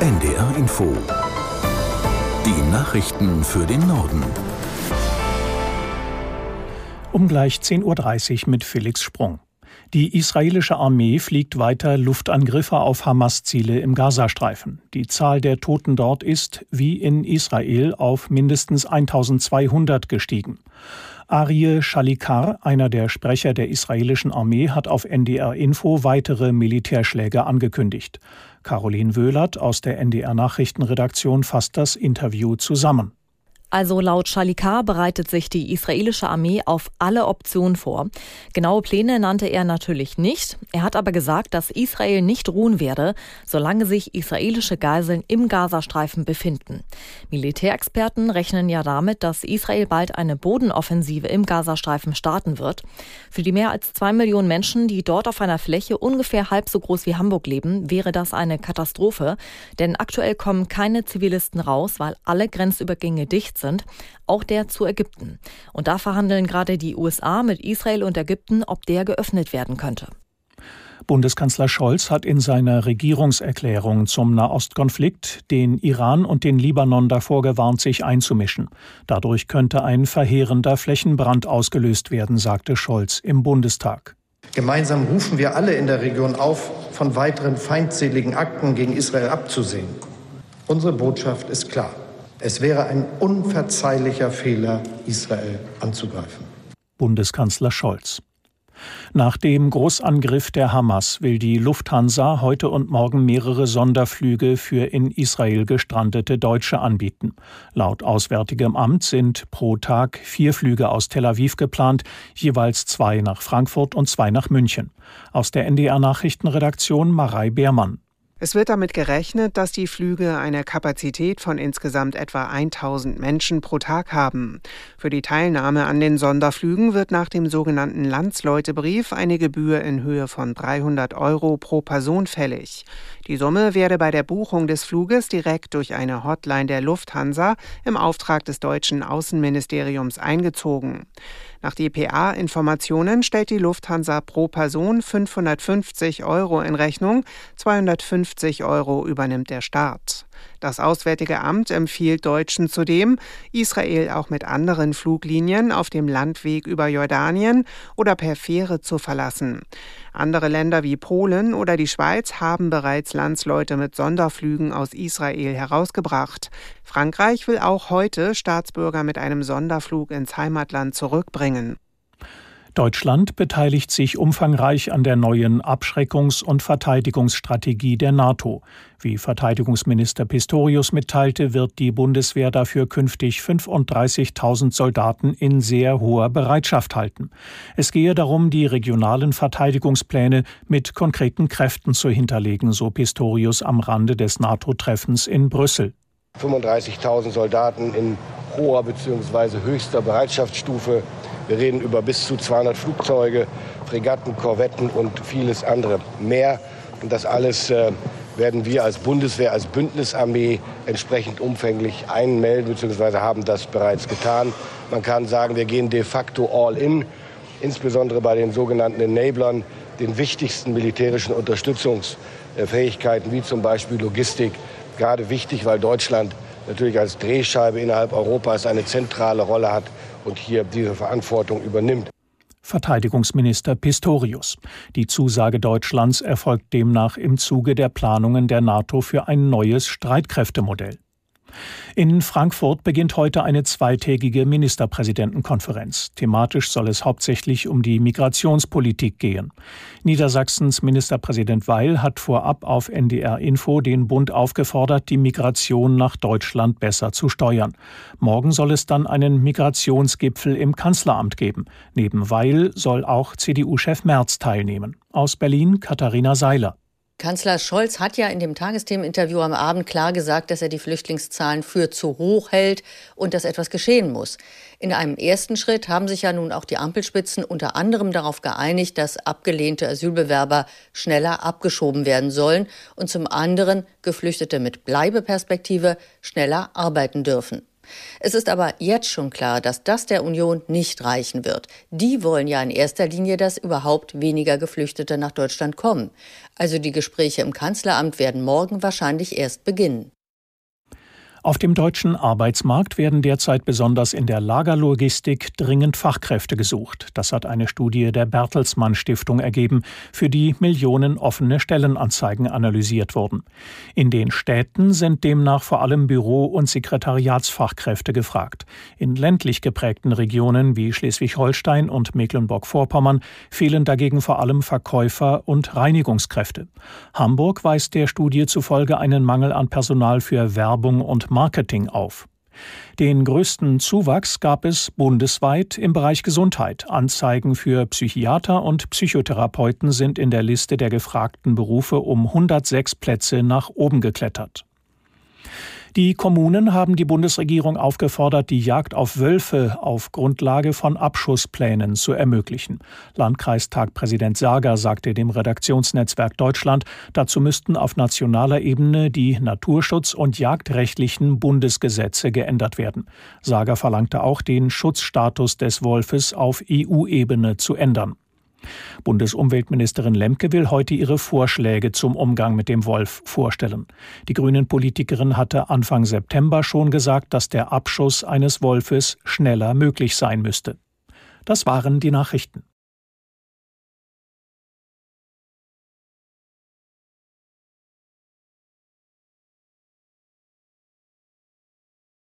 NDR Info. Die Nachrichten für den Norden. Um gleich 10.30 Uhr mit Felix Sprung. Die israelische Armee fliegt weiter Luftangriffe auf Hamas-Ziele im Gazastreifen. Die Zahl der Toten dort ist, wie in Israel, auf mindestens 1200 gestiegen. Arie Shalikar, einer der Sprecher der israelischen Armee, hat auf NDR Info weitere Militärschläge angekündigt. Caroline Wöhlert aus der NDR Nachrichtenredaktion fasst das Interview zusammen. Also laut Shalikar bereitet sich die israelische Armee auf alle Optionen vor. Genaue Pläne nannte er natürlich nicht. Er hat aber gesagt, dass Israel nicht ruhen werde, solange sich israelische Geiseln im Gazastreifen befinden. Militärexperten rechnen ja damit, dass Israel bald eine Bodenoffensive im Gazastreifen starten wird. Für die mehr als zwei Millionen Menschen, die dort auf einer Fläche ungefähr halb so groß wie Hamburg leben, wäre das eine Katastrophe. Denn aktuell kommen keine Zivilisten raus, weil alle Grenzübergänge dicht sind, auch der zu Ägypten. Und da verhandeln gerade die USA mit Israel und Ägypten, ob der geöffnet werden könnte. Bundeskanzler Scholz hat in seiner Regierungserklärung zum Nahostkonflikt den Iran und den Libanon davor gewarnt, sich einzumischen. Dadurch könnte ein verheerender Flächenbrand ausgelöst werden, sagte Scholz im Bundestag. Gemeinsam rufen wir alle in der Region auf, von weiteren feindseligen Akten gegen Israel abzusehen. Unsere Botschaft ist klar. Es wäre ein unverzeihlicher Fehler, Israel anzugreifen. Bundeskanzler Scholz. Nach dem Großangriff der Hamas will die Lufthansa heute und morgen mehrere Sonderflüge für in Israel gestrandete Deutsche anbieten. Laut Auswärtigem Amt sind pro Tag vier Flüge aus Tel Aviv geplant, jeweils zwei nach Frankfurt und zwei nach München. Aus der NDR Nachrichtenredaktion Marei Beermann. Es wird damit gerechnet, dass die Flüge eine Kapazität von insgesamt etwa 1000 Menschen pro Tag haben. Für die Teilnahme an den Sonderflügen wird nach dem sogenannten Landsleutebrief eine Gebühr in Höhe von 300 Euro pro Person fällig. Die Summe werde bei der Buchung des Fluges direkt durch eine Hotline der Lufthansa im Auftrag des deutschen Außenministeriums eingezogen. Nach dpa-Informationen stellt die Lufthansa pro Person 550 Euro in Rechnung, 250 Euro übernimmt der Staat. Das Auswärtige Amt empfiehlt Deutschen zudem, Israel auch mit anderen Fluglinien auf dem Landweg über Jordanien oder per Fähre zu verlassen. Andere Länder wie Polen oder die Schweiz haben bereits Landsleute mit Sonderflügen aus Israel herausgebracht. Frankreich will auch heute Staatsbürger mit einem Sonderflug ins Heimatland zurückbringen. Deutschland beteiligt sich umfangreich an der neuen Abschreckungs- und Verteidigungsstrategie der NATO. Wie Verteidigungsminister Pistorius mitteilte, wird die Bundeswehr dafür künftig 35.000 Soldaten in sehr hoher Bereitschaft halten. Es gehe darum, die regionalen Verteidigungspläne mit konkreten Kräften zu hinterlegen, so Pistorius am Rande des NATO-Treffens in Brüssel. 35.000 Soldaten in hoher bzw. höchster Bereitschaftsstufe wir reden über bis zu 200 Flugzeuge, Fregatten, Korvetten und vieles andere mehr. Und das alles äh, werden wir als Bundeswehr, als Bündnisarmee entsprechend umfänglich einmelden, beziehungsweise haben das bereits getan. Man kann sagen, wir gehen de facto all in, insbesondere bei den sogenannten Enablern, den wichtigsten militärischen Unterstützungsfähigkeiten, wie zum Beispiel Logistik. Gerade wichtig, weil Deutschland natürlich als Drehscheibe innerhalb Europas eine zentrale Rolle hat und hier diese Verantwortung übernimmt. Verteidigungsminister Pistorius. Die Zusage Deutschlands erfolgt demnach im Zuge der Planungen der NATO für ein neues Streitkräftemodell. In Frankfurt beginnt heute eine zweitägige Ministerpräsidentenkonferenz. Thematisch soll es hauptsächlich um die Migrationspolitik gehen. Niedersachsens Ministerpräsident Weil hat vorab auf NDR Info den Bund aufgefordert, die Migration nach Deutschland besser zu steuern. Morgen soll es dann einen Migrationsgipfel im Kanzleramt geben. Neben Weil soll auch CDU-Chef Merz teilnehmen. Aus Berlin Katharina Seiler. Kanzler Scholz hat ja in dem Tagesthemeninterview am Abend klar gesagt, dass er die Flüchtlingszahlen für zu hoch hält und dass etwas geschehen muss. In einem ersten Schritt haben sich ja nun auch die Ampelspitzen unter anderem darauf geeinigt, dass abgelehnte Asylbewerber schneller abgeschoben werden sollen und zum anderen Geflüchtete mit Bleibeperspektive schneller arbeiten dürfen. Es ist aber jetzt schon klar, dass das der Union nicht reichen wird. Die wollen ja in erster Linie, dass überhaupt weniger Geflüchtete nach Deutschland kommen. Also die Gespräche im Kanzleramt werden morgen wahrscheinlich erst beginnen. Auf dem deutschen Arbeitsmarkt werden derzeit besonders in der Lagerlogistik dringend Fachkräfte gesucht. Das hat eine Studie der Bertelsmann Stiftung ergeben, für die Millionen offene Stellenanzeigen analysiert wurden. In den Städten sind demnach vor allem Büro- und Sekretariatsfachkräfte gefragt. In ländlich geprägten Regionen wie Schleswig-Holstein und Mecklenburg-Vorpommern fehlen dagegen vor allem Verkäufer und Reinigungskräfte. Hamburg weist der Studie zufolge einen Mangel an Personal für Werbung und Marketing auf. Den größten Zuwachs gab es bundesweit im Bereich Gesundheit. Anzeigen für Psychiater und Psychotherapeuten sind in der Liste der gefragten Berufe um 106 Plätze nach oben geklettert. Die Kommunen haben die Bundesregierung aufgefordert, die Jagd auf Wölfe auf Grundlage von Abschussplänen zu ermöglichen. Landkreistagpräsident Sager sagte dem Redaktionsnetzwerk Deutschland, dazu müssten auf nationaler Ebene die naturschutz- und jagdrechtlichen Bundesgesetze geändert werden. Sager verlangte auch, den Schutzstatus des Wolfes auf EU-Ebene zu ändern. Bundesumweltministerin Lemke will heute ihre Vorschläge zum Umgang mit dem Wolf vorstellen. Die Grünen-Politikerin hatte Anfang September schon gesagt, dass der Abschuss eines Wolfes schneller möglich sein müsste. Das waren die Nachrichten.